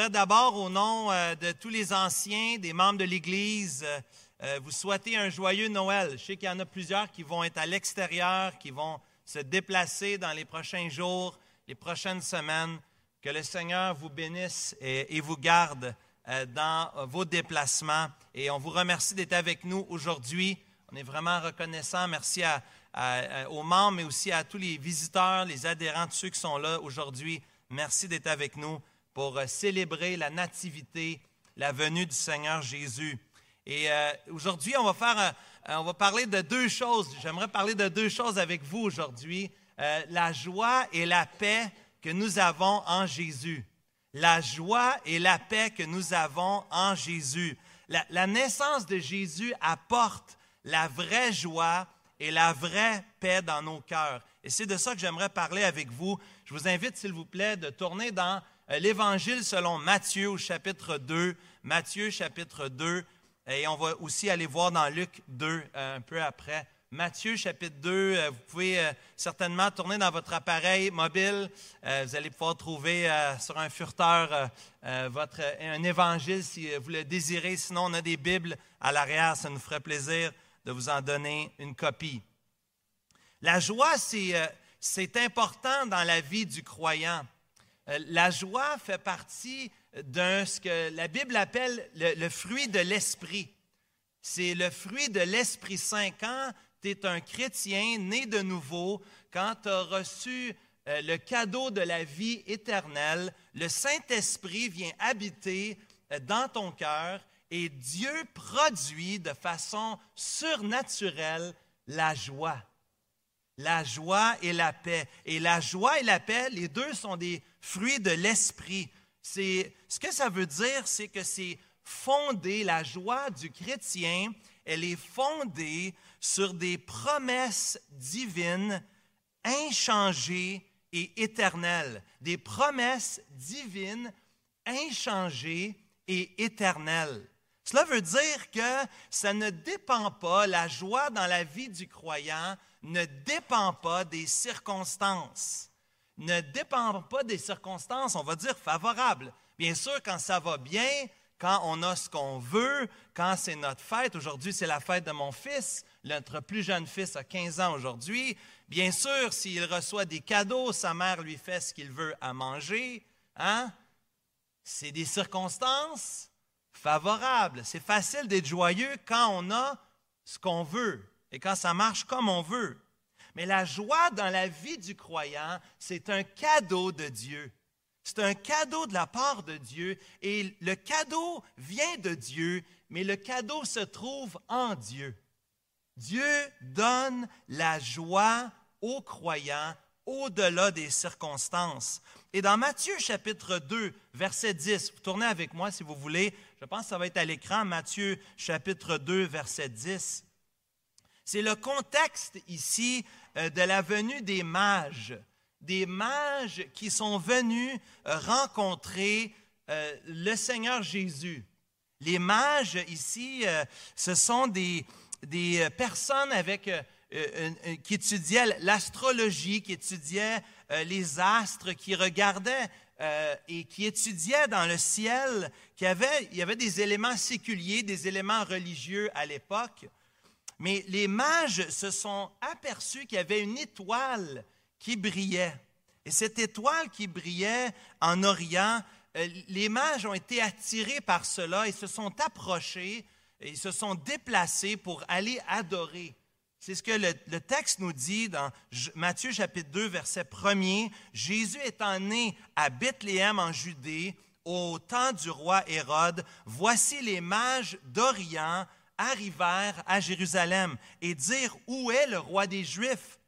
j'aimerais d'abord, au nom euh, de tous les anciens, des membres de l'Église, euh, euh, vous souhaiter un joyeux Noël. Je sais qu'il y en a plusieurs qui vont être à l'extérieur, qui vont se déplacer dans les prochains jours, les prochaines semaines. Que le Seigneur vous bénisse et, vous garde dans vos déplacements. Et on vous remercie d'être avec nous aujourd'hui. On est vraiment reconnaissant. Merci aux membres, mais aussi à tous les visiteurs, les adhérents, tous ceux qui sont là aujourd'hui. Merci d'être avec nous pour euh, célébrer la nativité, la venue du Seigneur Jésus. Et euh, aujourd'hui, on va faire, on va parler de deux choses. J'aimerais parler de deux choses avec vous aujourd'hui euh, la joie et la paix que nous avons en Jésus. La joie et la paix que nous avons en Jésus. La, la naissance de Jésus apporte la vraie joie et la vraie paix dans nos cœurs. Et c'est de ça que j'aimerais parler avec vous. Je vous invite, s'il vous plaît, de tourner dans euh, l'Évangile selon Matthieu au chapitre 2. Matthieu chapitre 2. Et on va aussi aller voir dans Luc 2 euh, un peu après. Matthieu chapitre 2, euh, vous pouvez certainement tourner dans votre appareil mobile. Vous allez pouvoir trouver sur un furteur votre, un évangile si vous le désirez. Sinon, on a des Bibles à l'arrière. Ça nous ferait plaisir de vous en donner une copie. La joie, c'est important dans la vie du croyant. Euh, la joie fait partie de ce que la Bible appelle le, fruit de l'esprit. C'est le fruit de l'Esprit Saint. Quand tu es un chrétien né de nouveau, quand tu as reçu euh, le cadeau de la vie éternelle, le Saint-Esprit vient habiter euh, dans ton cœur et Dieu produit de façon surnaturelle la joie. La joie et la paix. Et la joie et la paix, les deux sont des fruit de l'esprit. C'est, ce que ça veut dire, c'est que c'est fondé, la joie du chrétien, elle est fondée sur des promesses divines inchangées et éternelles. Des promesses divines inchangées et éternelles. Cela veut dire que ça ne dépend pas, la joie dans la vie du croyant ne dépend pas des circonstances ne dépend pas des circonstances, on va dire favorables. Bien sûr, quand ça va bien, quand on a ce qu'on veut, quand c'est notre fête, aujourd'hui c'est la fête de mon fils, notre plus jeune fils a 15 ans aujourd'hui, bien sûr, s'il reçoit des cadeaux, sa mère lui fait ce qu'il veut à manger, hein? C'est des circonstances favorables. C'est facile d'être joyeux quand on a ce qu'on veut et quand ça marche comme on veut. Mais la joie dans la vie du croyant, c'est un cadeau de Dieu. C'est un cadeau de la part de Dieu et le cadeau vient de Dieu, mais le cadeau se trouve en Dieu. Dieu donne la joie aux croyants au-delà des circonstances. Et dans Matthieu chapitre 2, verset 10, vous tournez avec moi si vous voulez, je pense que ça va être à l'écran, Matthieu chapitre 2, verset 10. C'est le contexte ici euh, de la venue des mages, des mages qui sont venus euh, rencontrer euh, le Seigneur Jésus. Les mages ici, ce sont des, des personnes avec, qui étudiaient l'astrologie, qui étudiaient les astres, qui regardaient et qui étudiaient dans le ciel, qui il y avait des éléments séculiers, des éléments religieux à l'époque. Mais les mages se sont aperçus qu'il y avait une étoile qui brillait. Et cette étoile qui brillait en Orient, euh, les mages ont été attirés par cela et se sont approchés, et se sont déplacés pour aller adorer. C'est ce que le, texte nous dit dans Matthieu chapitre 2, verset 1er. Jésus étant né à Bethléem en Judée, au temps du roi Hérode, voici les mages d'Orient arrivèrent à Jérusalem et dirent, Où est le roi des Juifs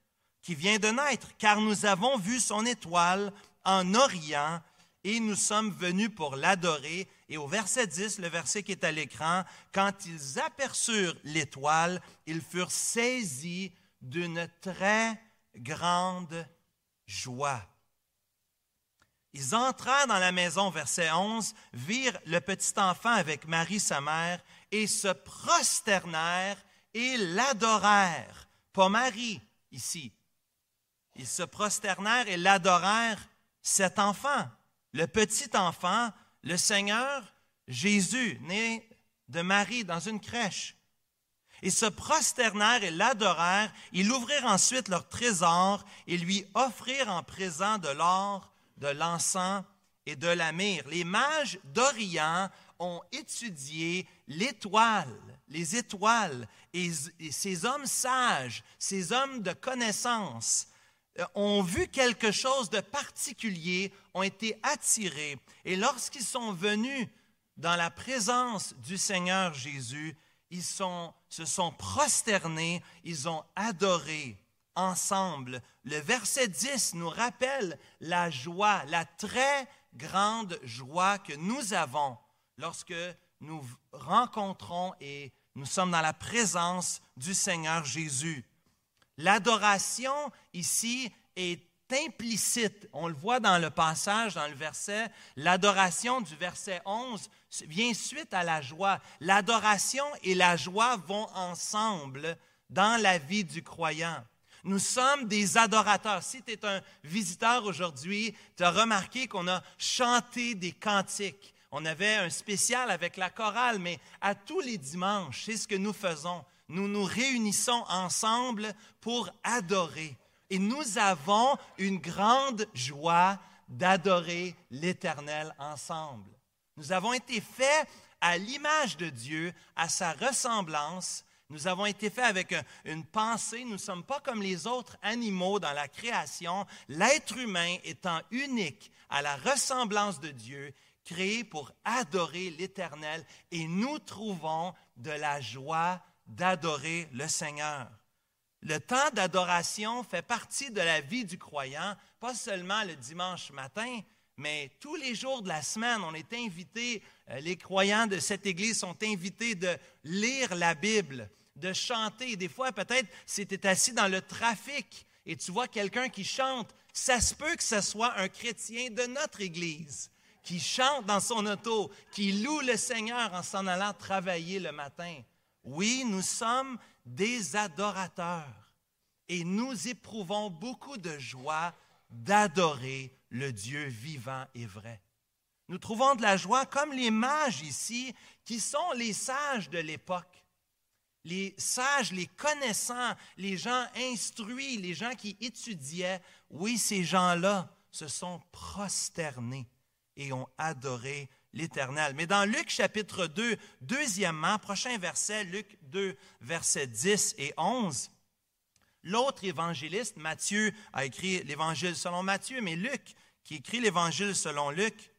qui vient de naître? Car nous avons vu son étoile en Orient et nous sommes venus pour l'adorer. Et au verset 10, le verset qui est à l'écran, quand ils aperçurent l'étoile, ils furent saisis d'une très grande joie. Ils entrèrent dans la maison, verset 11, virent le petit enfant avec Marie, sa mère, et se prosternèrent et l'adorèrent. Pas Marie, ici. Ils se prosternèrent et l'adorèrent cet enfant, le petit enfant, le Seigneur Jésus, né de Marie dans une crèche. Ils se prosternèrent et l'adorèrent. Ils ouvrirent ensuite leur trésor et lui offrirent en présent de l'or, de l'encens et de la myrrhe. Les mages d'Orient ont étudié l'étoile, les étoiles, et, ces hommes sages, ces hommes de connaissance, euh, ont vu quelque chose de particulier, ont été attirés. Et lorsqu'ils sont venus dans la présence du Seigneur Jésus, ils se sont prosternés, ils ont adoré ensemble. Le verset 10 nous rappelle la joie, la très grande joie que nous avons lorsque nous rencontrons et nous sommes dans la présence du Seigneur Jésus. L'adoration ici est implicite. On le voit dans le passage, dans le verset. L'adoration du verset 11 vient suite à la joie. L'adoration et la joie vont ensemble dans la vie du croyant. Nous sommes des adorateurs. Si tu es un visiteur aujourd'hui, tu as remarqué qu'on a chanté des cantiques. On avait un spécial avec la chorale, mais à tous les dimanches, c'est ce que nous faisons. Nous nous réunissons ensemble pour adorer. Et nous avons une grande joie d'adorer l'Éternel ensemble. Nous avons été faits à l'image de Dieu, à sa ressemblance. Nous avons été faits avec une pensée. Nous ne sommes pas comme les autres animaux dans la création. L'être humain étant unique à la ressemblance de Dieu, créé pour adorer l'Éternel. Et nous trouvons de la joie d'adorer le Seigneur. Le temps d'adoration fait partie de la vie du croyant, pas seulement le dimanche matin, mais tous les jours de la semaine, on est invité, euh, les croyants de cette Église sont invités de lire la Bible, de chanter. Des fois, peut-être, si tu es assis dans le trafic et tu vois quelqu'un qui chante, ça se peut que ce soit un chrétien de notre Église qui chante dans son auto, qui loue le Seigneur en s'en allant travailler le matin. Oui, nous sommes des adorateurs et nous éprouvons beaucoup de joie d'adorer le Dieu vivant et vrai. Nous trouvons de la joie comme les mages ici, qui sont les sages de l'époque. Les sages, les connaissants, les gens instruits, les gens qui étudiaient, oui, ces gens-là se sont prosternés et ont adoré l'Éternel. Mais dans Luc chapitre 2, deuxièmement, prochain verset, Luc 2, versets 10 et 11, l'autre évangéliste, Matthieu, a écrit l'Évangile selon Matthieu, mais Luc, qui écrit l'Évangile selon Luc,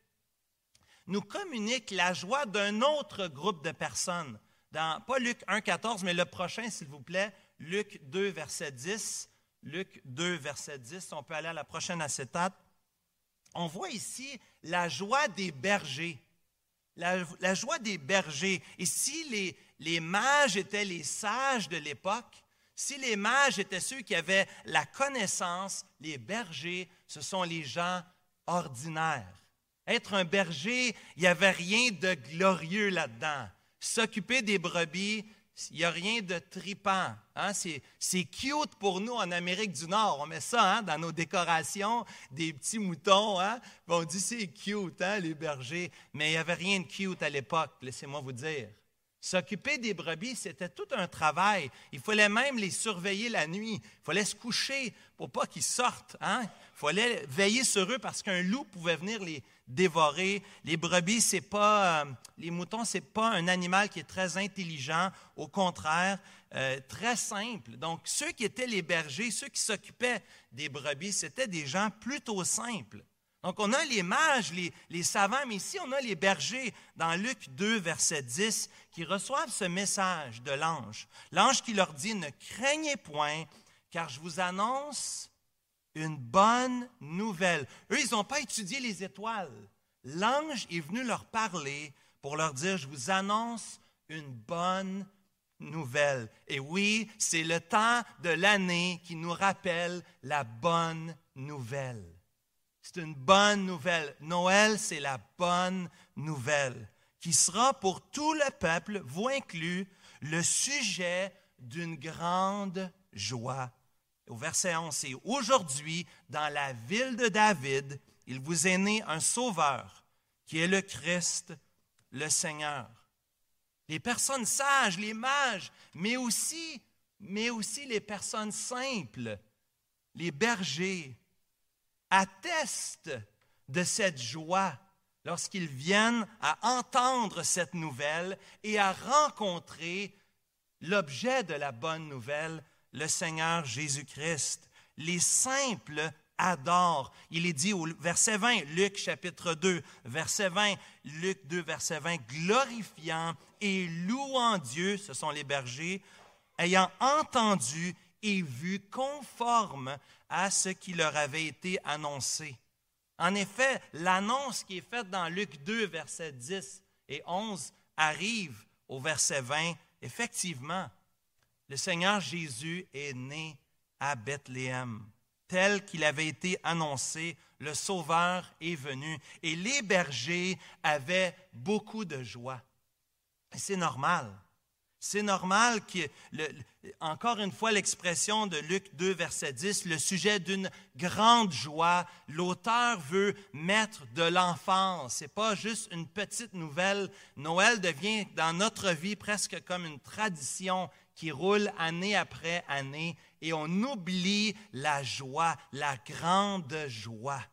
nous communique la joie d'un autre groupe de personnes. Dans, pas Luc 1, 14, mais le prochain, s'il vous plaît, Luc 2, verset 10. Luc 2, verset 10, on peut aller à la prochaine acétate on voit ici la joie des bergers. La, joie des bergers. Et si les, les mages étaient les sages de l'époque, si les mages étaient ceux qui avaient la connaissance, les bergers, ce sont les gens ordinaires. Être un berger, il n'y avait rien de glorieux là-dedans. S'occuper des brebis, il n'y a rien de tripant. Hein? C'est cute pour nous en Amérique du Nord. On met ça hein, dans nos décorations, des petits moutons. Hein? On dit c'est cute, hein, les bergers. Mais il n'y avait rien de cute à l'époque, laissez-moi vous dire. S'occuper des brebis, c'était tout un travail. Il fallait même les surveiller la nuit. Il fallait se coucher pour pas qu'ils sortent. Il fallait veiller sur eux parce qu'un loup pouvait venir les dévorer. Les brebis, c'est pas, euh, les moutons, c'est pas un animal qui est très intelligent. Au contraire, euh, très simple. Donc, ceux qui étaient les bergers, ceux qui s'occupaient des brebis, c'était des gens plutôt simples. Donc, on a les mages, les, savants, mais ici, on a les bergers dans Luc 2, verset 10, qui reçoivent ce message de l'ange. L'ange qui leur dit, ne craignez point, car je vous annonce une bonne nouvelle. Eux, ils n'ont pas étudié les étoiles. L'ange est venu leur parler pour leur dire, je vous annonce une bonne nouvelle. Et oui, c'est le temps de l'année qui nous rappelle la bonne nouvelle. C'est une bonne nouvelle. Noël, c'est la bonne nouvelle qui sera pour tout le peuple, vous inclus, le sujet d'une grande joie. Au verset 11, c'est Aujourd'hui, dans la ville de David, il vous est né un sauveur, qui est le Christ, le Seigneur. Les personnes sages, les mages, mais aussi, mais aussi les personnes simples, les bergers, attestent de cette joie lorsqu'ils viennent à entendre cette nouvelle et à rencontrer l'objet de la bonne nouvelle, le Seigneur Jésus-Christ. Les simples adorent. Il est dit au verset 20, Luc chapitre 2, verset 20, Luc 2, verset 20, glorifiant et louant Dieu, ce sont les bergers, ayant entendu et vu conforme à ce qui leur avait été annoncé. En effet, l'annonce qui est faite dans Luc 2, versets 10 et 11 arrive au verset 20. Effectivement, le Seigneur Jésus est né à Bethléem, tel qu'il avait été annoncé, le Sauveur est venu. Et les bergers avaient beaucoup de joie. C'est normal. C'est normal que, encore une fois, l'expression de Luc 2, verset 10, le sujet d'une grande joie, l'auteur veut mettre de l'enfance. Ce n'est pas juste une petite nouvelle. Noël devient dans notre vie presque comme une tradition qui roule année après année et on oublie la joie, la grande joie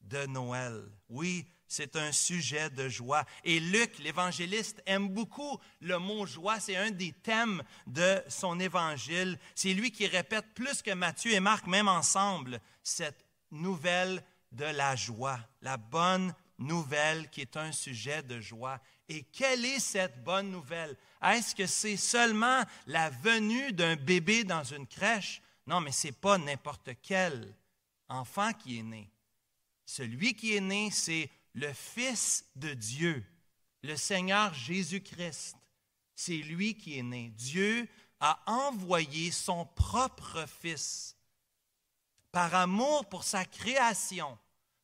de Noël. Oui, c'est un sujet de joie. Et Luc, l'évangéliste, aime beaucoup le mot joie. C'est un des thèmes de son évangile. C'est lui qui répète plus que Matthieu et Marc, même ensemble, cette nouvelle de la joie, la bonne nouvelle qui est un sujet de joie. Et quelle est cette bonne nouvelle? Est-ce que c'est seulement la venue d'un bébé dans une crèche? Non, mais ce n'est pas n'importe quel enfant qui est né. Celui qui est né, c'est le Fils de Dieu, le Seigneur Jésus-Christ. C'est lui qui est né. Dieu a envoyé son propre Fils par amour pour sa création,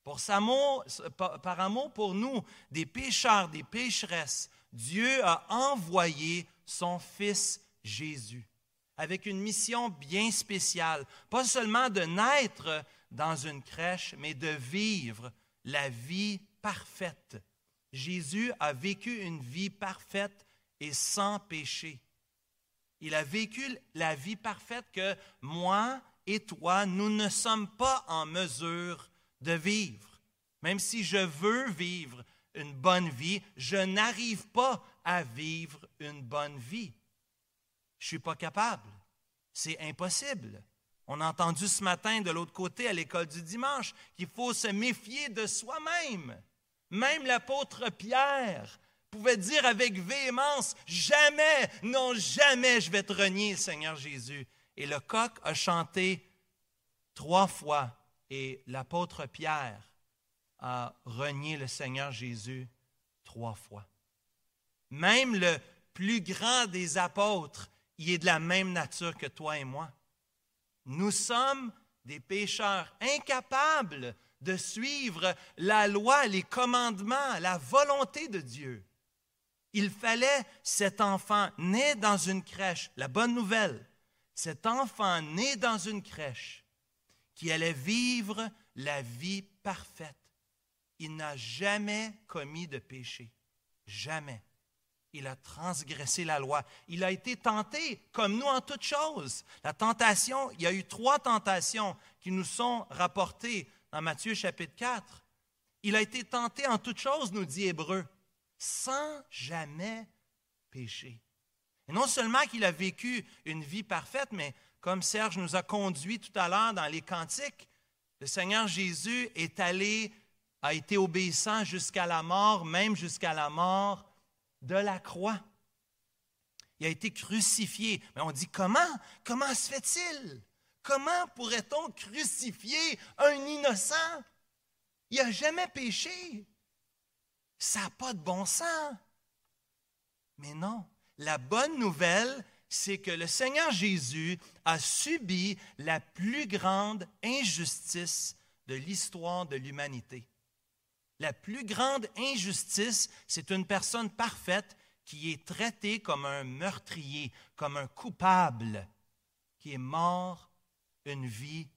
par amour pour nous, des pécheurs, des pécheresses. Dieu a envoyé son Fils Jésus avec une mission bien spéciale, pas seulement de naître dans une crèche, mais de vivre la vie parfaite. Jésus a vécu une vie parfaite et sans péché. Il a vécu la vie parfaite que moi et toi, nous ne sommes pas en mesure de vivre. Même si je veux vivre une bonne vie, je n'arrive pas à vivre une bonne vie. Je ne suis pas capable. C'est impossible. On a entendu ce matin de l'autre côté à l'école du dimanche qu'il faut se méfier de soi-même. Même l'apôtre Pierre pouvait dire avec véhémence, jamais, non jamais je vais te renier, Seigneur Jésus. Et le coq a chanté trois fois et l'apôtre Pierre a renié le Seigneur Jésus trois fois. Même le plus grand des apôtres, il est de la même nature que toi et moi. Nous sommes des pécheurs incapables de suivre la loi, les commandements, la volonté de Dieu. Il fallait cet enfant né dans une crèche, la bonne nouvelle, cet enfant né dans une crèche qui allait vivre la vie parfaite. Il n'a jamais commis de péché, jamais. Il a transgressé la loi. Il a été tenté comme nous en toutes choses. La tentation, il y a eu trois tentations qui nous sont rapportées dans Matthieu chapitre 4. Il a été tenté en toutes choses, nous dit Hébreu, sans jamais pécher. Et non seulement qu'il a vécu une vie parfaite, mais comme Serge nous a conduit tout à l'heure dans les cantiques, le Seigneur Jésus est allé, a été obéissant jusqu'à la mort, même jusqu'à la mort de la croix. Il a été crucifié. Mais on dit comment? Comment se fait-il? Comment pourrait-on crucifier un innocent? Il n'a jamais péché. Ça n'a pas de bon sens. Mais non, la bonne nouvelle, c'est que le Seigneur Jésus a subi la plus grande injustice de l'histoire de l'humanité. La plus grande injustice, c'est une personne parfaite qui est traitée comme un meurtrier, comme un coupable, qui est mort une vie,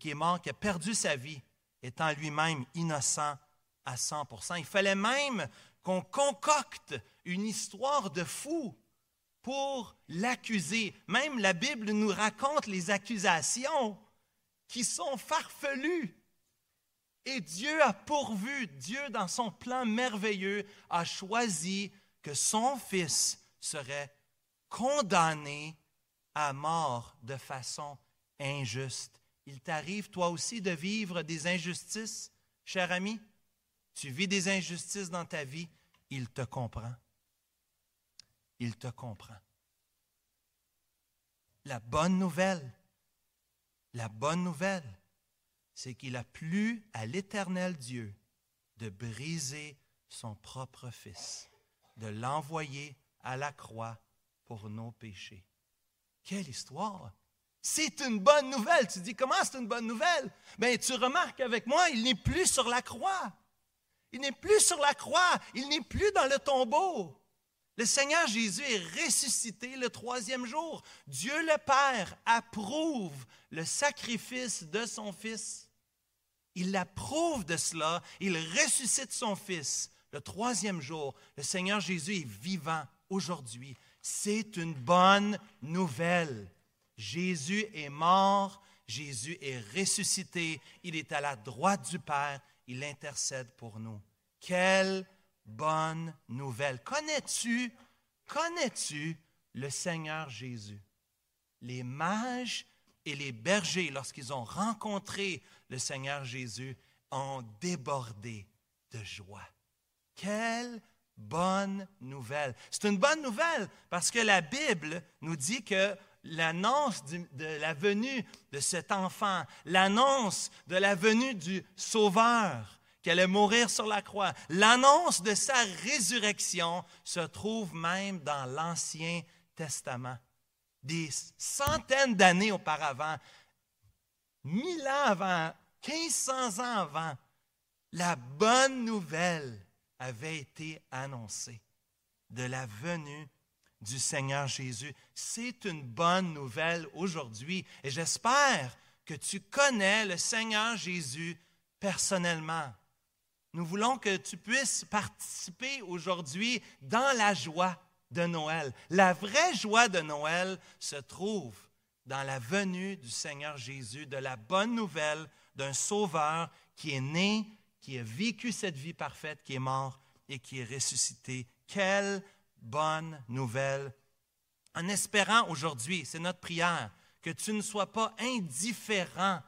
qui est mort, qui a perdu sa vie, étant lui-même innocent à 100% Il fallait même qu'on concocte une histoire de fou pour l'accuser. Même la Bible nous raconte les accusations qui sont farfelues. Et Dieu a pourvu, Dieu dans son plan merveilleux a choisi que son fils serait condamné à mort de façon injuste. Il t'arrive toi aussi de vivre des injustices, cher ami? Tu vis des injustices dans ta vie, il te comprend. Il te comprend. La bonne nouvelle, la bonne nouvelle, c'est qu'il a plu à l'Éternel Dieu de briser son propre Fils, de l'envoyer à la croix pour nos péchés. Quelle histoire! C'est une bonne nouvelle. Tu dis, comment c'est une bonne nouvelle? Bien, tu remarques avec moi, il n'est plus sur la croix. Il n'est plus sur la croix. Il n'est plus dans le tombeau. Le Seigneur Jésus est ressuscité le troisième jour. Dieu le Père approuve le sacrifice de son Fils. Il approuve de cela. Il ressuscite son Fils. Le troisième jour, le Seigneur Jésus est vivant aujourd'hui. C'est une bonne nouvelle. Jésus est mort, Jésus est ressuscité, il est à la droite du Père, il intercède pour nous. Quelle bonne nouvelle. Connais-tu, connais-tu le Seigneur Jésus? Les mages et les bergers, lorsqu'ils ont rencontré le Seigneur Jésus, ont débordé de joie. Quelle bonne nouvelle. C'est une bonne nouvelle parce que la Bible nous dit que l'annonce de la venue de cet enfant, l'annonce de la venue du Sauveur, qui allait mourir sur la croix, l'annonce de sa résurrection se trouve même dans l'Ancien Testament. Des centaines d'années auparavant, mille ans avant, 1500 ans avant, la bonne nouvelle avait été annoncée de la venue du Seigneur Jésus. C'est une bonne nouvelle aujourd'hui et j'espère que tu connais le Seigneur Jésus personnellement. Nous voulons que tu puisses participer aujourd'hui dans la joie de Noël. La vraie joie de Noël se trouve dans la venue du Seigneur Jésus, de la bonne nouvelle d'un Sauveur qui est né, qui a vécu cette vie parfaite, qui est mort et qui est ressuscité. Quelle bonne nouvelle. En espérant aujourd'hui, c'est notre prière, que tu ne sois pas indifférent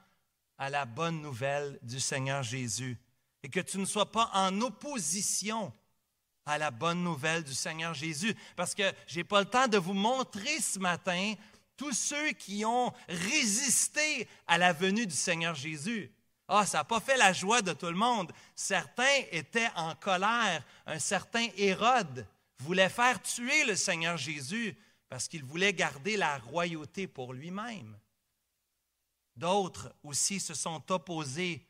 à la bonne nouvelle du Seigneur Jésus et que tu ne sois pas en opposition à la bonne nouvelle du Seigneur Jésus. Parce que je n'ai pas le temps de vous montrer ce matin tous ceux qui ont résisté à la venue du Seigneur Jésus. Ah, ça n'a pas fait la joie de tout le monde. Certains étaient en colère. Un certain Hérode voulait faire tuer le Seigneur Jésus parce qu'il voulait garder la royauté pour lui-même. D'autres aussi se sont opposés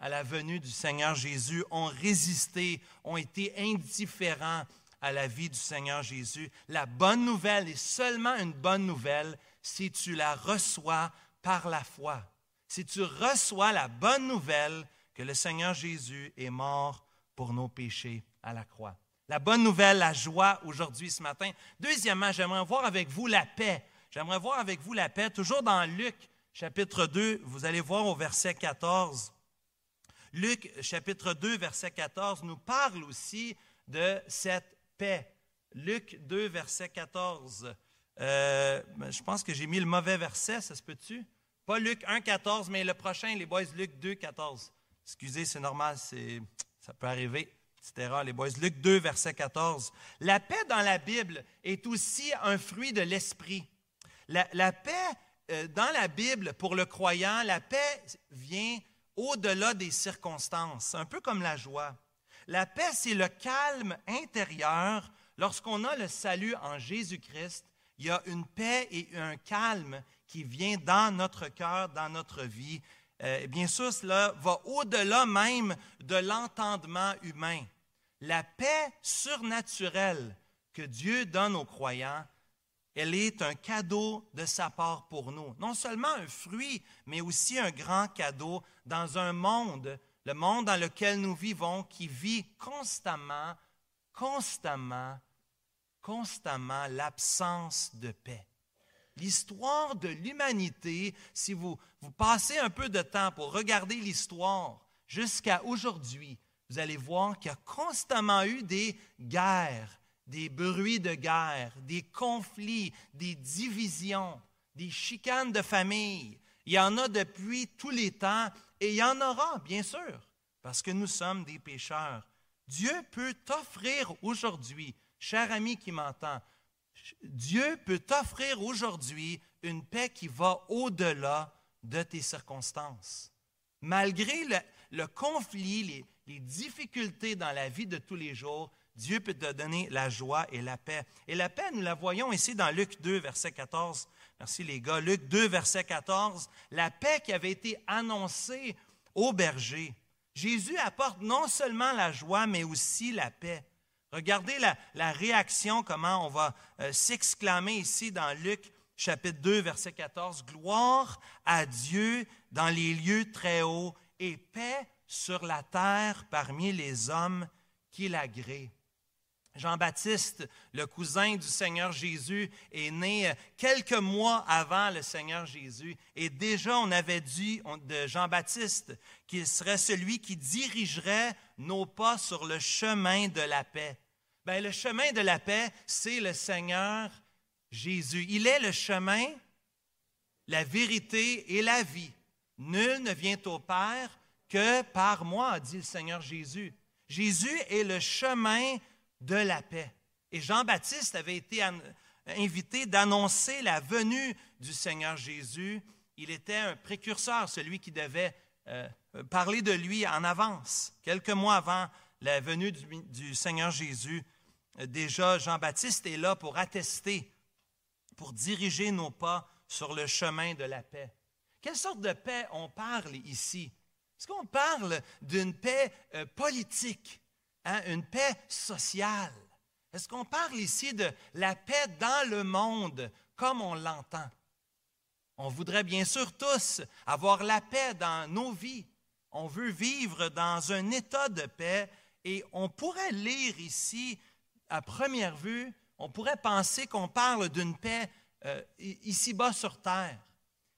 à la venue du Seigneur Jésus, ont résisté, ont été indifférents à la vie du Seigneur Jésus. La bonne nouvelle est seulement une bonne nouvelle si tu la reçois par la foi si tu reçois la bonne nouvelle que le Seigneur Jésus est mort pour nos péchés à la croix. La bonne nouvelle, la joie aujourd'hui, ce matin. Deuxièmement, j'aimerais voir avec vous la paix. J'aimerais voir avec vous la paix, toujours dans Luc chapitre 2, vous allez voir au verset 14. Luc chapitre 2, verset 14 nous parle aussi de cette paix. Luc 2, verset 14. Euh, je pense que j'ai mis le mauvais verset, ça se peut-tu? Pas Luc 1, 14, mais le prochain, les boys, Luc 2, 14. Excusez, c'est normal, ça peut arriver. Etc. Les boys, Luc 2, verset 14. La paix dans la Bible est aussi un fruit de l'esprit. La, paix euh, dans la Bible, pour le croyant, la paix vient au-delà des circonstances, un peu comme la joie. La paix, c'est le calme intérieur. Lorsqu'on a le salut en Jésus-Christ, il y a une paix et un calme qui vient dans notre cœur, dans notre vie. Euh, bien sûr, cela va au-delà même de l'entendement humain. La paix surnaturelle que Dieu donne aux croyants, elle est un cadeau de sa part pour nous. Non seulement un fruit, mais aussi un grand cadeau dans un monde, le monde dans lequel nous vivons, qui vit constamment, constamment, constamment l'absence de paix. L'histoire de l'humanité, si vous, vous passez un peu de temps pour regarder l'histoire jusqu'à aujourd'hui, vous allez voir qu'il y a constamment eu des guerres, des bruits de guerre, des conflits, des divisions, des chicanes de famille. Il y en a depuis tous les temps et il y en aura, bien sûr, parce que nous sommes des pécheurs. Dieu peut t'offrir aujourd'hui, cher ami qui m'entend, Dieu peut t'offrir aujourd'hui une paix qui va au-delà de tes circonstances. Malgré le, conflit, les, difficultés dans la vie de tous les jours, Dieu peut te donner la joie et la paix. Et la paix, nous la voyons ici dans Luc 2, verset 14. Merci les gars. Luc 2, verset 14. La paix qui avait été annoncée au berger. Jésus apporte non seulement la joie, mais aussi la paix. Regardez la, réaction, comment on va euh, s'exclamer ici dans Luc chapitre 2, verset 14. Gloire à Dieu dans les lieux très hauts et paix sur la terre parmi les hommes qui l'agréent. Jean-Baptiste, le cousin du Seigneur Jésus, est né euh, quelques mois avant le Seigneur Jésus. Et déjà, on avait dit de Jean-Baptiste qu'il serait celui qui dirigerait nos pas sur le chemin de la paix. Bien, le chemin de la paix, c'est le Seigneur Jésus. Il est le chemin, la vérité et la vie. Nul ne vient au Père que par moi, dit le Seigneur Jésus. Jésus est le chemin de la paix. Et Jean-Baptiste avait été invité d'annoncer la venue du Seigneur Jésus. Il était un précurseur, celui qui devait euh, parler de lui en avance. Quelques mois avant la venue du, Seigneur Jésus, euh, déjà Jean-Baptiste est là pour attester, pour diriger nos pas sur le chemin de la paix. Quelle sorte de paix on parle ici? Est-ce qu'on parle d'une paix euh, politique? Hein, une paix sociale. Est-ce qu'on parle ici de la paix dans le monde comme on l'entend? On voudrait bien sûr tous avoir la paix dans nos vies. On veut vivre dans un état de paix et on pourrait lire ici, à première vue, on pourrait penser qu'on parle d'une paix euh, ici-bas sur terre.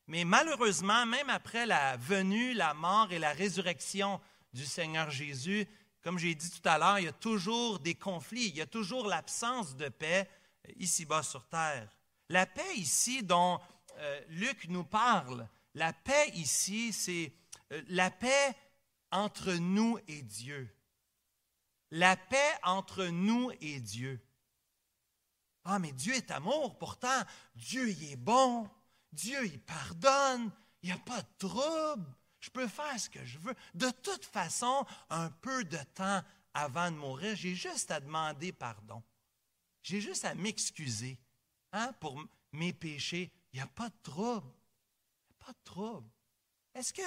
Mais malheureusement, même après la venue, la mort et la résurrection du Seigneur Jésus, comme j'ai dit tout à l'heure, il y a toujours des conflits, il y a toujours l'absence de paix euh, ici-bas sur terre. La paix ici dont euh, Luc nous parle, la paix ici, c'est euh, la paix entre nous et Dieu. La paix entre nous et Dieu. Ah, mais Dieu est amour, pourtant, Dieu il est bon, Dieu il pardonne, il n'y a pas de trouble. Je peux faire ce que je veux. De toute façon, un peu de temps avant de mourir, j'ai juste à demander pardon. J'ai juste à m'excuser hein, pour mes péchés. Il n'y a pas de trouble. Il n'y a pas de trouble. Est-ce que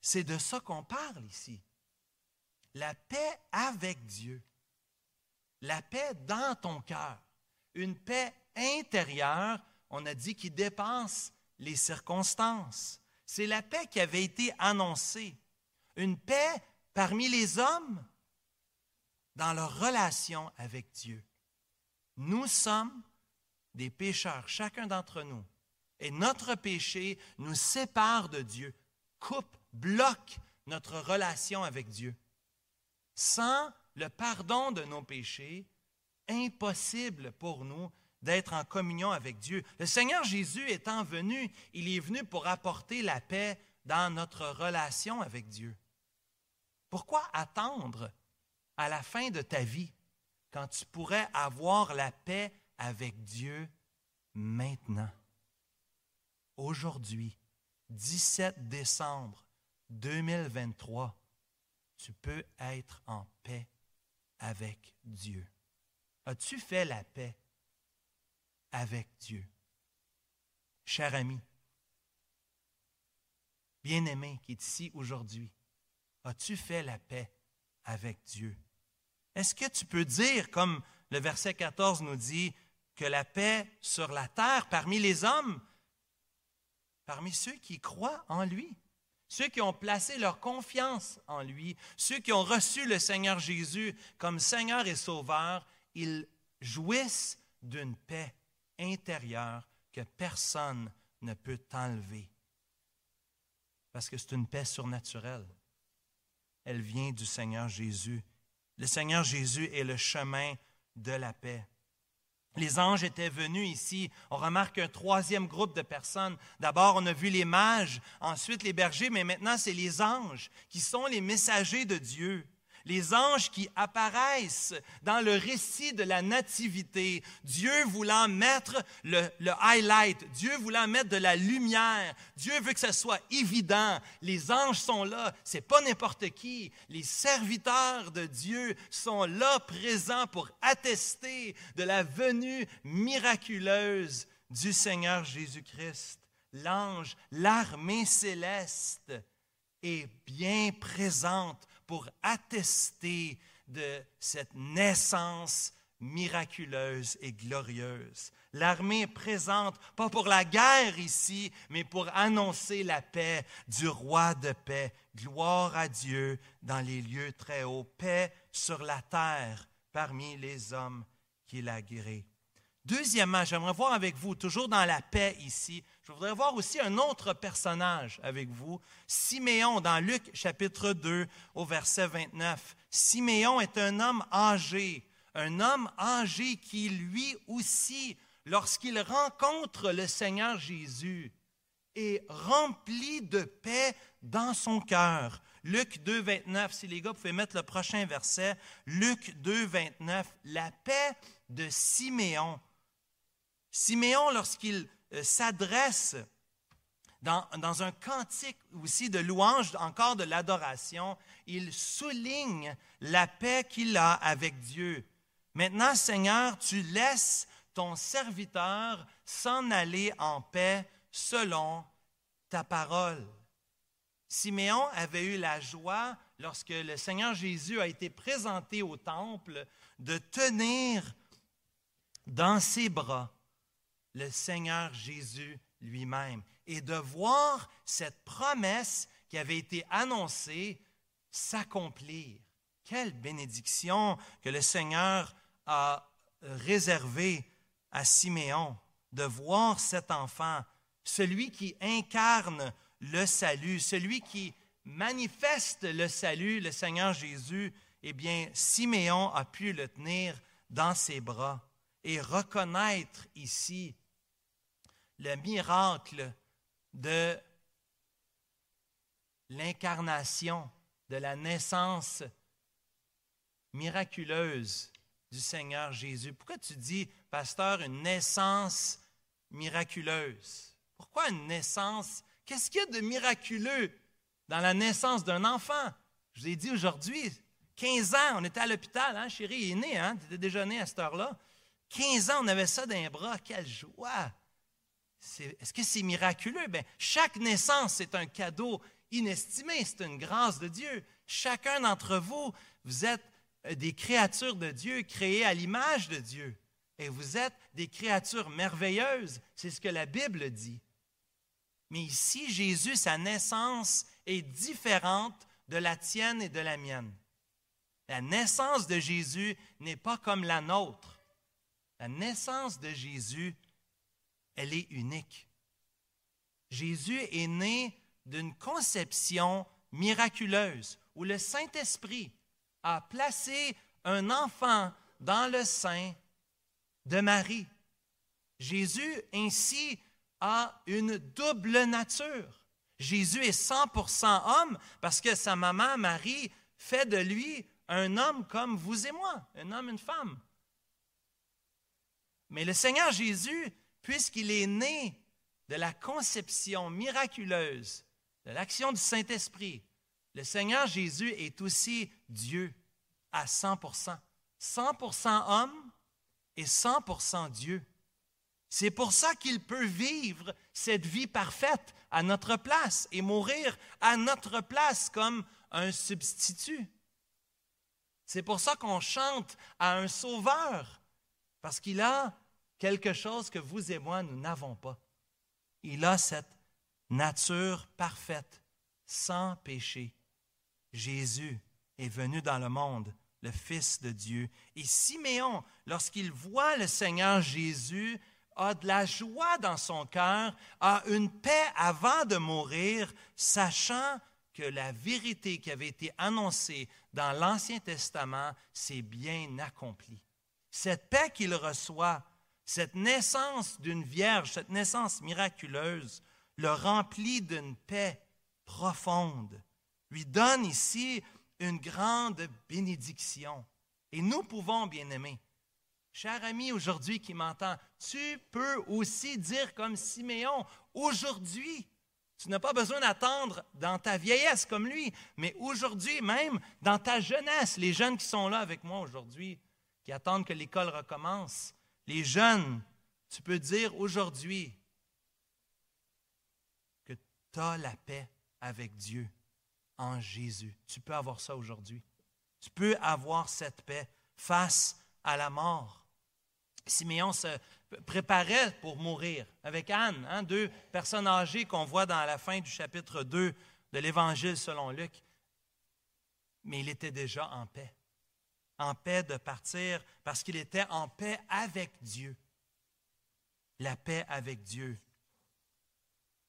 c'est de ça qu'on parle ici? La paix avec Dieu. La paix dans ton cœur. Une paix intérieure, on a dit, qui dépasse les circonstances. C'est la paix qui avait été annoncée. Une paix parmi les hommes dans leur relation avec Dieu. Nous sommes des pécheurs, chacun d'entre nous. Et notre péché nous sépare de Dieu, coupe, bloque notre relation avec Dieu. Sans le pardon de nos péchés, impossible pour nous d'être en communion avec Dieu. Le Seigneur Jésus étant venu, il est venu pour apporter la paix dans notre relation avec Dieu. Pourquoi attendre à la fin de ta vie quand tu pourrais avoir la paix avec Dieu maintenant? Aujourd'hui, 17 décembre 2023, tu peux être en paix avec Dieu. As-tu fait la paix avec Dieu. Cher ami, bien-aimé qui est ici aujourd'hui, as-tu fait la paix avec Dieu? Est-ce que tu peux dire, comme le verset 14 nous dit, que la paix sur la terre parmi les hommes, parmi ceux qui croient en lui? ceux qui ont placé leur confiance en lui, ceux qui ont reçu le Seigneur Jésus comme Seigneur et Sauveur, ils jouissent d'une paix intérieure que personne ne peut enlever. Parce que c'est une paix surnaturelle. Elle vient du Seigneur Jésus. Le Seigneur Jésus est le chemin de la paix. Les anges étaient venus ici. On remarque un troisième groupe de personnes. D'abord, on a vu les mages, ensuite les bergers, mais maintenant, c'est les anges qui sont les messagers de Dieu les anges qui apparaissent dans le récit de la nativité, Dieu voulant mettre le, highlight, Dieu voulant mettre de la lumière, Dieu veut que ce soit évident. Les anges sont là, c'est pas n'importe qui. Les serviteurs de Dieu sont là présents pour attester de la venue miraculeuse du Seigneur Jésus-Christ. L'ange, l'armée céleste est bien présente pour attester de cette naissance miraculeuse et glorieuse. L'armée est présente, pas pour la guerre ici, mais pour annoncer la paix du roi de paix. Gloire à Dieu dans les lieux très hauts, paix sur la terre parmi les hommes qu'il a guéris. Deuxièmement, j'aimerais voir avec vous, toujours dans la paix ici, je voudrais voir aussi un autre personnage avec vous, Siméon, dans Luc chapitre 2 au verset 29. Siméon est un homme âgé, un homme âgé qui lui aussi, lorsqu'il rencontre le Seigneur Jésus, est rempli de paix dans son cœur. Luc 2, 29, si les gars pouvaient mettre le prochain verset, Luc 2, 29, la paix de Siméon Siméon, lorsqu'il s'adresse dans, dans, un cantique aussi de louange, encore de l'adoration, il souligne la paix qu'il a avec Dieu. Maintenant, Seigneur, tu laisses ton serviteur s'en aller en paix selon ta parole. Siméon avait eu la joie, lorsque le Seigneur Jésus a été présenté au temple, de tenir dans ses bras le Seigneur Jésus lui-même et de voir cette promesse qui avait été annoncée s'accomplir. Quelle bénédiction que le Seigneur a réservée à Siméon de voir cet enfant, celui qui incarne le salut, celui qui manifeste le salut, le Seigneur Jésus, eh bien, Siméon a pu le tenir dans ses bras et reconnaître ici le miracle de l'incarnation, de la naissance miraculeuse du Seigneur Jésus. Pourquoi tu dis, pasteur, une naissance miraculeuse? Pourquoi une naissance? Qu'est-ce qu'il y a de miraculeux dans la naissance d'un enfant? Je vous ai dit aujourd'hui, 15 ans, on était à l'hôpital, hein, chérie, il est né, hein, tu étais déjà né à cette heure-là. 15 ans, on avait ça d'un bras, quelle joie! Est-ce que c'est miraculeux? Bien, chaque naissance est un cadeau inestimé, c'est une grâce de Dieu. Chacun d'entre vous, vous êtes euh, des créatures de Dieu créées à l'image de Dieu. Et vous êtes des créatures merveilleuses, c'est ce que la Bible dit. Mais ici, Jésus, sa naissance est différente de la tienne et de la mienne. La naissance de Jésus n'est pas comme la nôtre. La naissance de Jésus elle est unique. Jésus est né d'une conception miraculeuse où le Saint-Esprit a placé un enfant dans le sein de Marie. Jésus ainsi a une double nature. Jésus est 100% homme parce que sa maman Marie fait de lui un homme comme vous et moi, un homme, une femme. Mais le Seigneur Jésus puisqu'il est né de la conception miraculeuse de l'action du Saint-Esprit, le Seigneur Jésus est aussi Dieu à 100%. 100% homme et 100% Dieu. C'est pour ça qu'il peut vivre cette vie parfaite à notre place et mourir à notre place comme un substitut. C'est pour ça qu'on chante à un sauveur, parce qu'il a quelque chose que vous et moi, nous n'avons pas. Il a cette nature parfaite sans péché. Jésus est venu dans le monde, le Fils de Dieu. Et Siméon, lorsqu'il voit le Seigneur Jésus, a de la joie dans son cœur, a une paix avant de mourir, sachant que la vérité qui avait été annoncée dans l'Ancien Testament s'est bien accomplie. Cette paix qu'il reçoit, cette naissance d'une vierge, cette naissance miraculeuse, le remplit d'une paix profonde, lui donne ici une grande bénédiction. Et nous pouvons, bien aimés, cher ami aujourd'hui qui m'entend, tu peux aussi dire comme Siméon, aujourd'hui, tu n'as pas besoin d'attendre dans ta vieillesse comme lui, mais aujourd'hui même, dans ta jeunesse, les jeunes qui sont là avec moi aujourd'hui, qui attendent que l'école recommence, les jeunes, tu peux dire aujourd'hui que tu as la paix avec Dieu en Jésus. Tu peux avoir ça aujourd'hui. Tu peux avoir cette paix face à la mort. Siméon se préparait pour mourir avec Anne, hein, deux personnes âgées qu'on voit dans la fin du chapitre 2 de l'Évangile selon Luc. Mais il était déjà en paix, en paix de partir parce qu'il était en paix avec Dieu. La paix avec Dieu,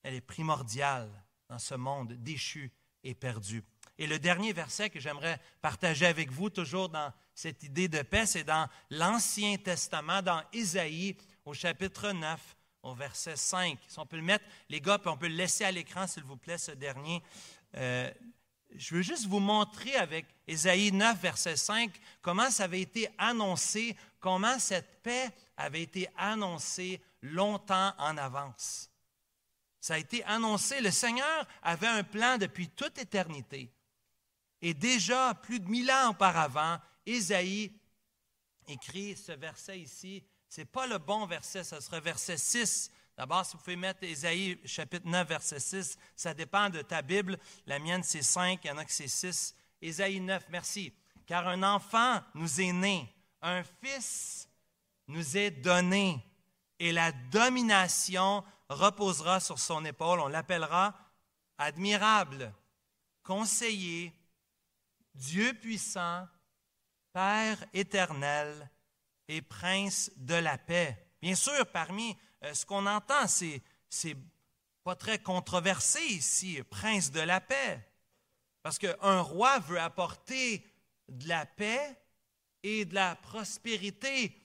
elle est primordiale dans ce monde déchu et perdu. Et le dernier verset que j'aimerais partager avec vous, toujours dans cette idée de paix, c'est dans l'Ancien Testament, dans Isaïe, au chapitre 9, au verset 5. Si on peut le mettre, les gars, on peut le laisser à l'écran, s'il vous plaît, ce dernier. Euh, je veux juste vous montrer avec Isaïe 9, verset 5, comment ça avait été annoncé, comment cette paix avait été annoncée longtemps en avance. Ça a été annoncé, le Seigneur avait un plan depuis toute éternité. Et déjà, plus de mille ans auparavant, Isaïe écrit ce verset ici. Ce n'est pas le bon verset, ce serait verset 6. D'abord, si vous pouvez mettre Isaïe chapitre 9, verset 6, ça dépend de ta Bible. La mienne, c'est 5, il y en a que c'est 6. Isaïe 9, merci. Car un enfant nous est né, un fils nous est donné, et la domination reposera sur son épaule. On l'appellera admirable, conseiller, Dieu puissant, Père éternel et Prince de la paix. Bien sûr, parmi ce qu'on entend, c'est, pas très controversé ici, Prince de la paix. Parce qu'un roi veut apporter de la paix et de la prospérité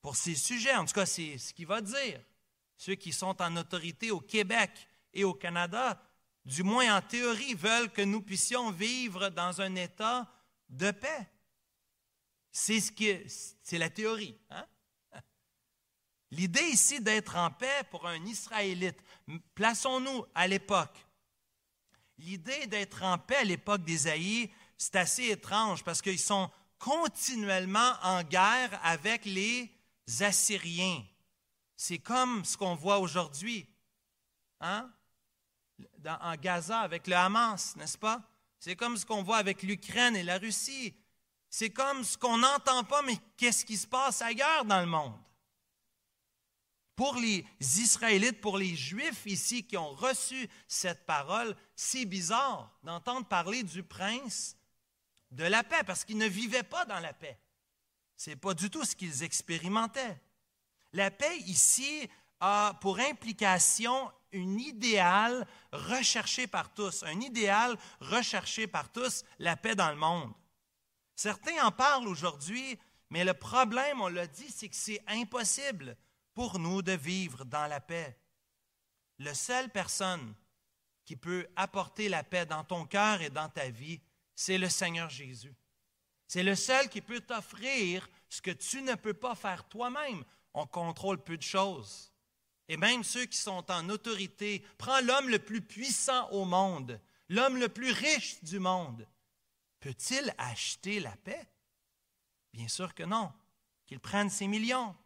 pour ses sujets. En tout cas, c'est ce qu'il va dire. Ceux qui sont en autorité au Québec et au Canada, du moins en théorie, veulent que nous puissions vivre dans un état de paix. C'est la théorie. Hein? L'idée ici d'être en paix pour un Israélite, plaçons-nous à l'époque. L'idée d'être en paix à l'époque d'Ésaïe, c'est assez étrange parce qu'ils sont continuellement en guerre avec les Assyriens. C'est comme ce qu'on voit aujourd'hui hein? en Gaza avec le Hamas, n'est-ce pas? C'est comme ce qu'on voit avec l'Ukraine et la Russie. C'est comme ce qu'on n'entend pas, mais qu'est-ce qui se passe ailleurs dans le monde? Pour les Israélites, pour les Juifs ici qui ont reçu cette parole, c'est bizarre d'entendre parler du prince de la paix, parce qu'ils ne vivaient pas dans la paix. Ce n'est pas du tout ce qu'ils expérimentaient. La paix ici a pour implication un idéal recherché par tous, un idéal recherché par tous, la paix dans le monde. Certains en parlent aujourd'hui, mais le problème, on l'a dit, c'est que c'est impossible pour nous de vivre dans la paix. La seule personne qui peut apporter la paix dans ton cœur et dans ta vie, c'est le Seigneur Jésus. C'est le seul qui peut t'offrir ce que tu ne peux pas faire toi-même on contrôle peu de choses. Et même ceux qui sont en autorité, prends l'homme le plus puissant au monde, l'homme le plus riche du monde. Peut-il acheter la paix? Bien sûr que non. Qu'il prenne ses millions,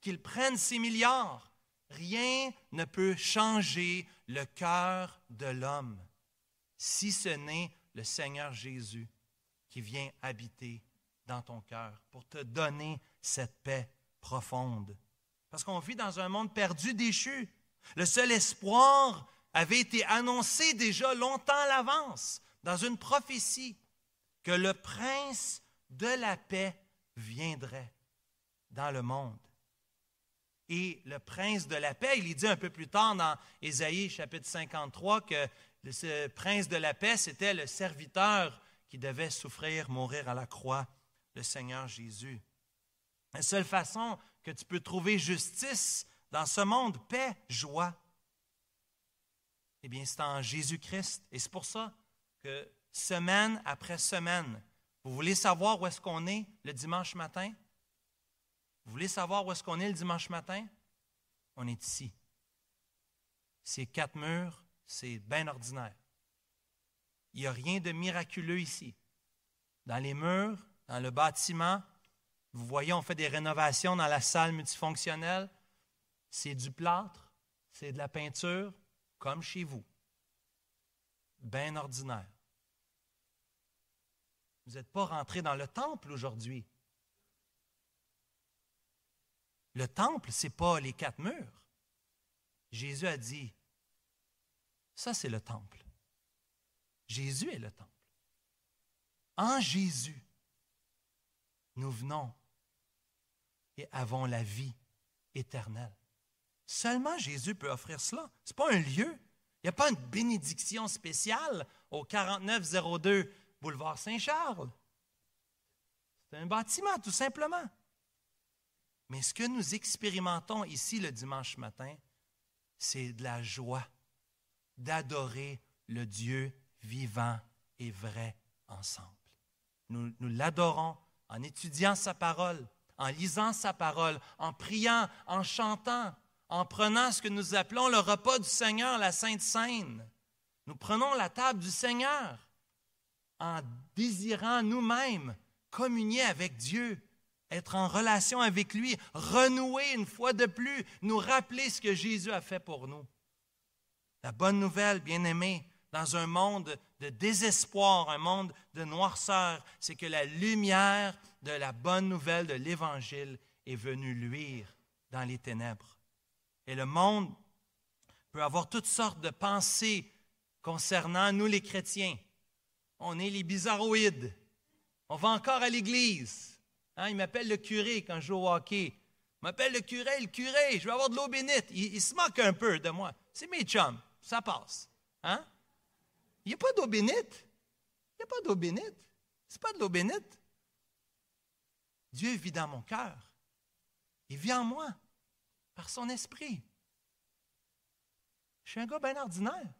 qu'il prenne ses milliards. Rien ne peut changer le cœur de l'homme, si ce n'est le Seigneur Jésus qui vient habiter dans ton cœur pour te donner cette paix profonde. Parce qu'on vit dans un monde perdu, déchu. Le seul espoir avait été annoncé déjà longtemps à l'avance dans une prophétie que le prince de la paix viendrait dans le monde. Et le prince de la paix, il dit un peu plus tard dans Ésaïe chapitre 53 que ce prince de la paix, c'était le serviteur qui devait souffrir, mourir à la croix, le Seigneur Jésus. La seule façon que tu peux trouver justice dans ce monde, paix, joie, eh bien, c'est en Jésus-Christ. Et c'est pour ça que semaine après semaine, vous voulez savoir où est-ce qu'on est le dimanche matin? Vous voulez savoir où est-ce qu'on est le dimanche matin? On est ici. Ces quatre murs, c'est bien ordinaire. Il n'y a rien de miraculeux ici. Dans les murs, dans le bâtiment, vous voyez, on fait des rénovations dans la salle multifonctionnelle. C'est du plâtre, c'est de la peinture, comme chez vous. Bien ordinaire. Vous n'êtes pas rentré dans le temple aujourd'hui. Le temple, ce n'est pas les quatre murs. Jésus a dit, ça c'est le temple. Jésus est le temple. En Jésus, nous venons et avons la vie éternelle. Seulement Jésus peut offrir cela. Ce n'est pas un lieu. Il n'y a pas une bénédiction spéciale au 4902 boulevard Saint-Charles. C'est un bâtiment, tout simplement. Mais ce que nous expérimentons ici le dimanche matin, c'est de la joie d'adorer le Dieu vivant et vrai ensemble. Nous, l'adorons en étudiant sa parole, en lisant sa parole, en priant, en chantant, en prenant ce que nous appelons le repas du Seigneur, la Sainte Seine. Nous prenons la table du Seigneur en désirant nous-mêmes communier avec Dieu, être en relation avec lui, renouer une fois de plus, nous rappeler ce que Jésus a fait pour nous. La bonne nouvelle, bien-aimés, dans un monde de désespoir, un monde de noirceur, c'est que la lumière de la bonne nouvelle de l'Évangile est venue luire dans les ténèbres. Et le monde peut avoir toutes sortes de pensées concernant nous les chrétiens. On est les bizarroïdes. On va encore à l'église. Hein, il m'appelle le curé quand je joue au hockey. Il m'appelle le curé, le curé, je vais avoir de l'eau bénite. Il, se moque un peu de moi. C'est mes chums, ça passe. Hein? Il n'y a pas d'eau bénite. Il n'y a pas d'eau bénite. C'est pas de l'eau bénite. Dieu vit dans mon cœur. Il vit en moi par son esprit. Je suis un gars bien ordinaire.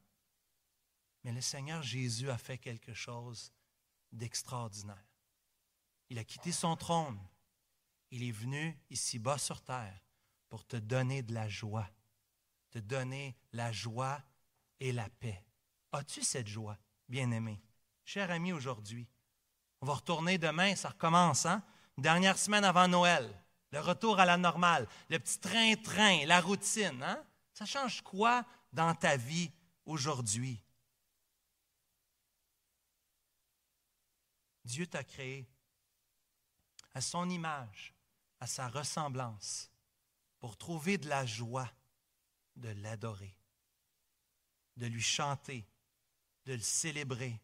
Mais le Seigneur Jésus a fait quelque chose d'extraordinaire. Il a quitté son trône. Il est venu ici-bas sur terre pour te donner de la joie, te donner la joie et la paix. As-tu cette joie, bien-aimé? Cher ami, aujourd'hui, on va retourner demain, ça recommence, hein? Dernière semaine avant Noël, le retour à la normale, le petit train-train, la routine, hein? Ça change quoi dans ta vie aujourd'hui? Dieu t'a créé à son image, à sa ressemblance, pour trouver de la joie de l'adorer, de lui chanter, de le célébrer,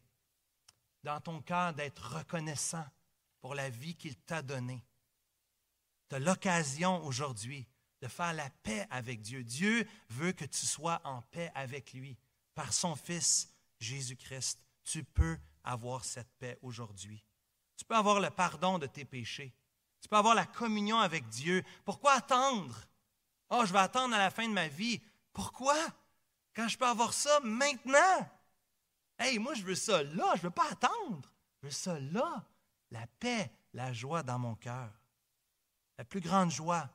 dans ton cœur d'être reconnaissant pour la vie qu'il t'a donnée. Tu as l'occasion aujourd'hui de faire la paix avec Dieu. Dieu veut que tu sois en paix avec lui. Par son Fils Jésus-Christ, tu peux avoir cette paix aujourd'hui. Tu peux avoir le pardon de tes péchés. Tu peux avoir la communion avec Dieu. Pourquoi attendre? Oh, je vais attendre à la fin de ma vie. Pourquoi? Quand je peux avoir ça maintenant? Hey, moi, je veux ça là, je ne veux pas attendre. Je veux ça là. La paix, la joie dans mon cœur. La plus grande joie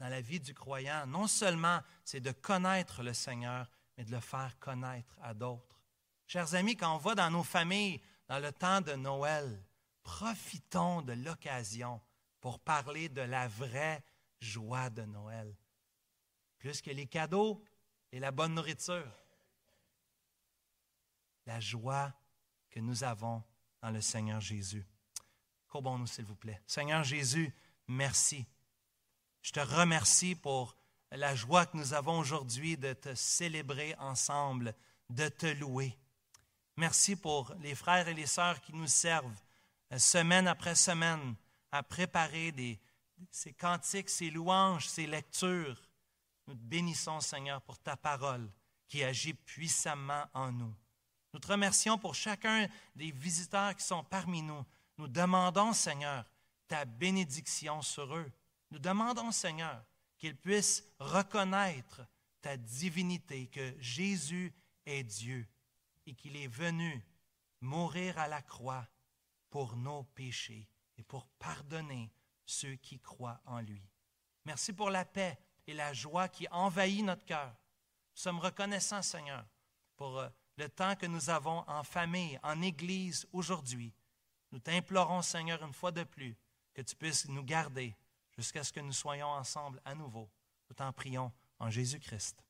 dans la vie du croyant, non seulement c'est de connaître le Seigneur, mais de le faire connaître à d'autres. Chers amis, quand on va dans nos familles dans le temps de Noël, profitons de l'occasion pour parler de la vraie joie de Noël, plus que les cadeaux et la bonne nourriture. La joie que nous avons dans le Seigneur Jésus. Courbons-nous, s'il vous plaît. Seigneur Jésus, merci. Je te remercie pour la joie que nous avons aujourd'hui de te célébrer ensemble, de te louer. Merci pour les frères et les sœurs qui nous servent euh, semaine après semaine à préparer ces cantiques, ces louanges, ces lectures. Nous te bénissons, Seigneur, pour ta parole qui agit puissamment en nous. Nous te remercions pour chacun des visiteurs qui sont parmi nous. Nous demandons, Seigneur, ta bénédiction sur eux. Nous demandons, Seigneur, qu'ils puissent reconnaître ta divinité, que Jésus est Dieu et qu'il est venu mourir à la croix pour nos péchés et pour pardonner ceux qui croient en lui. Merci pour la paix et la joie qui envahit notre cœur. Nous sommes reconnaissants, Seigneur, pour euh, le temps que nous avons en famille, en Église aujourd'hui. Nous t'implorons, Seigneur, une fois de plus, que tu puisses nous garder jusqu'à ce que nous soyons ensemble à nouveau. Nous t'en prions en Jésus-Christ.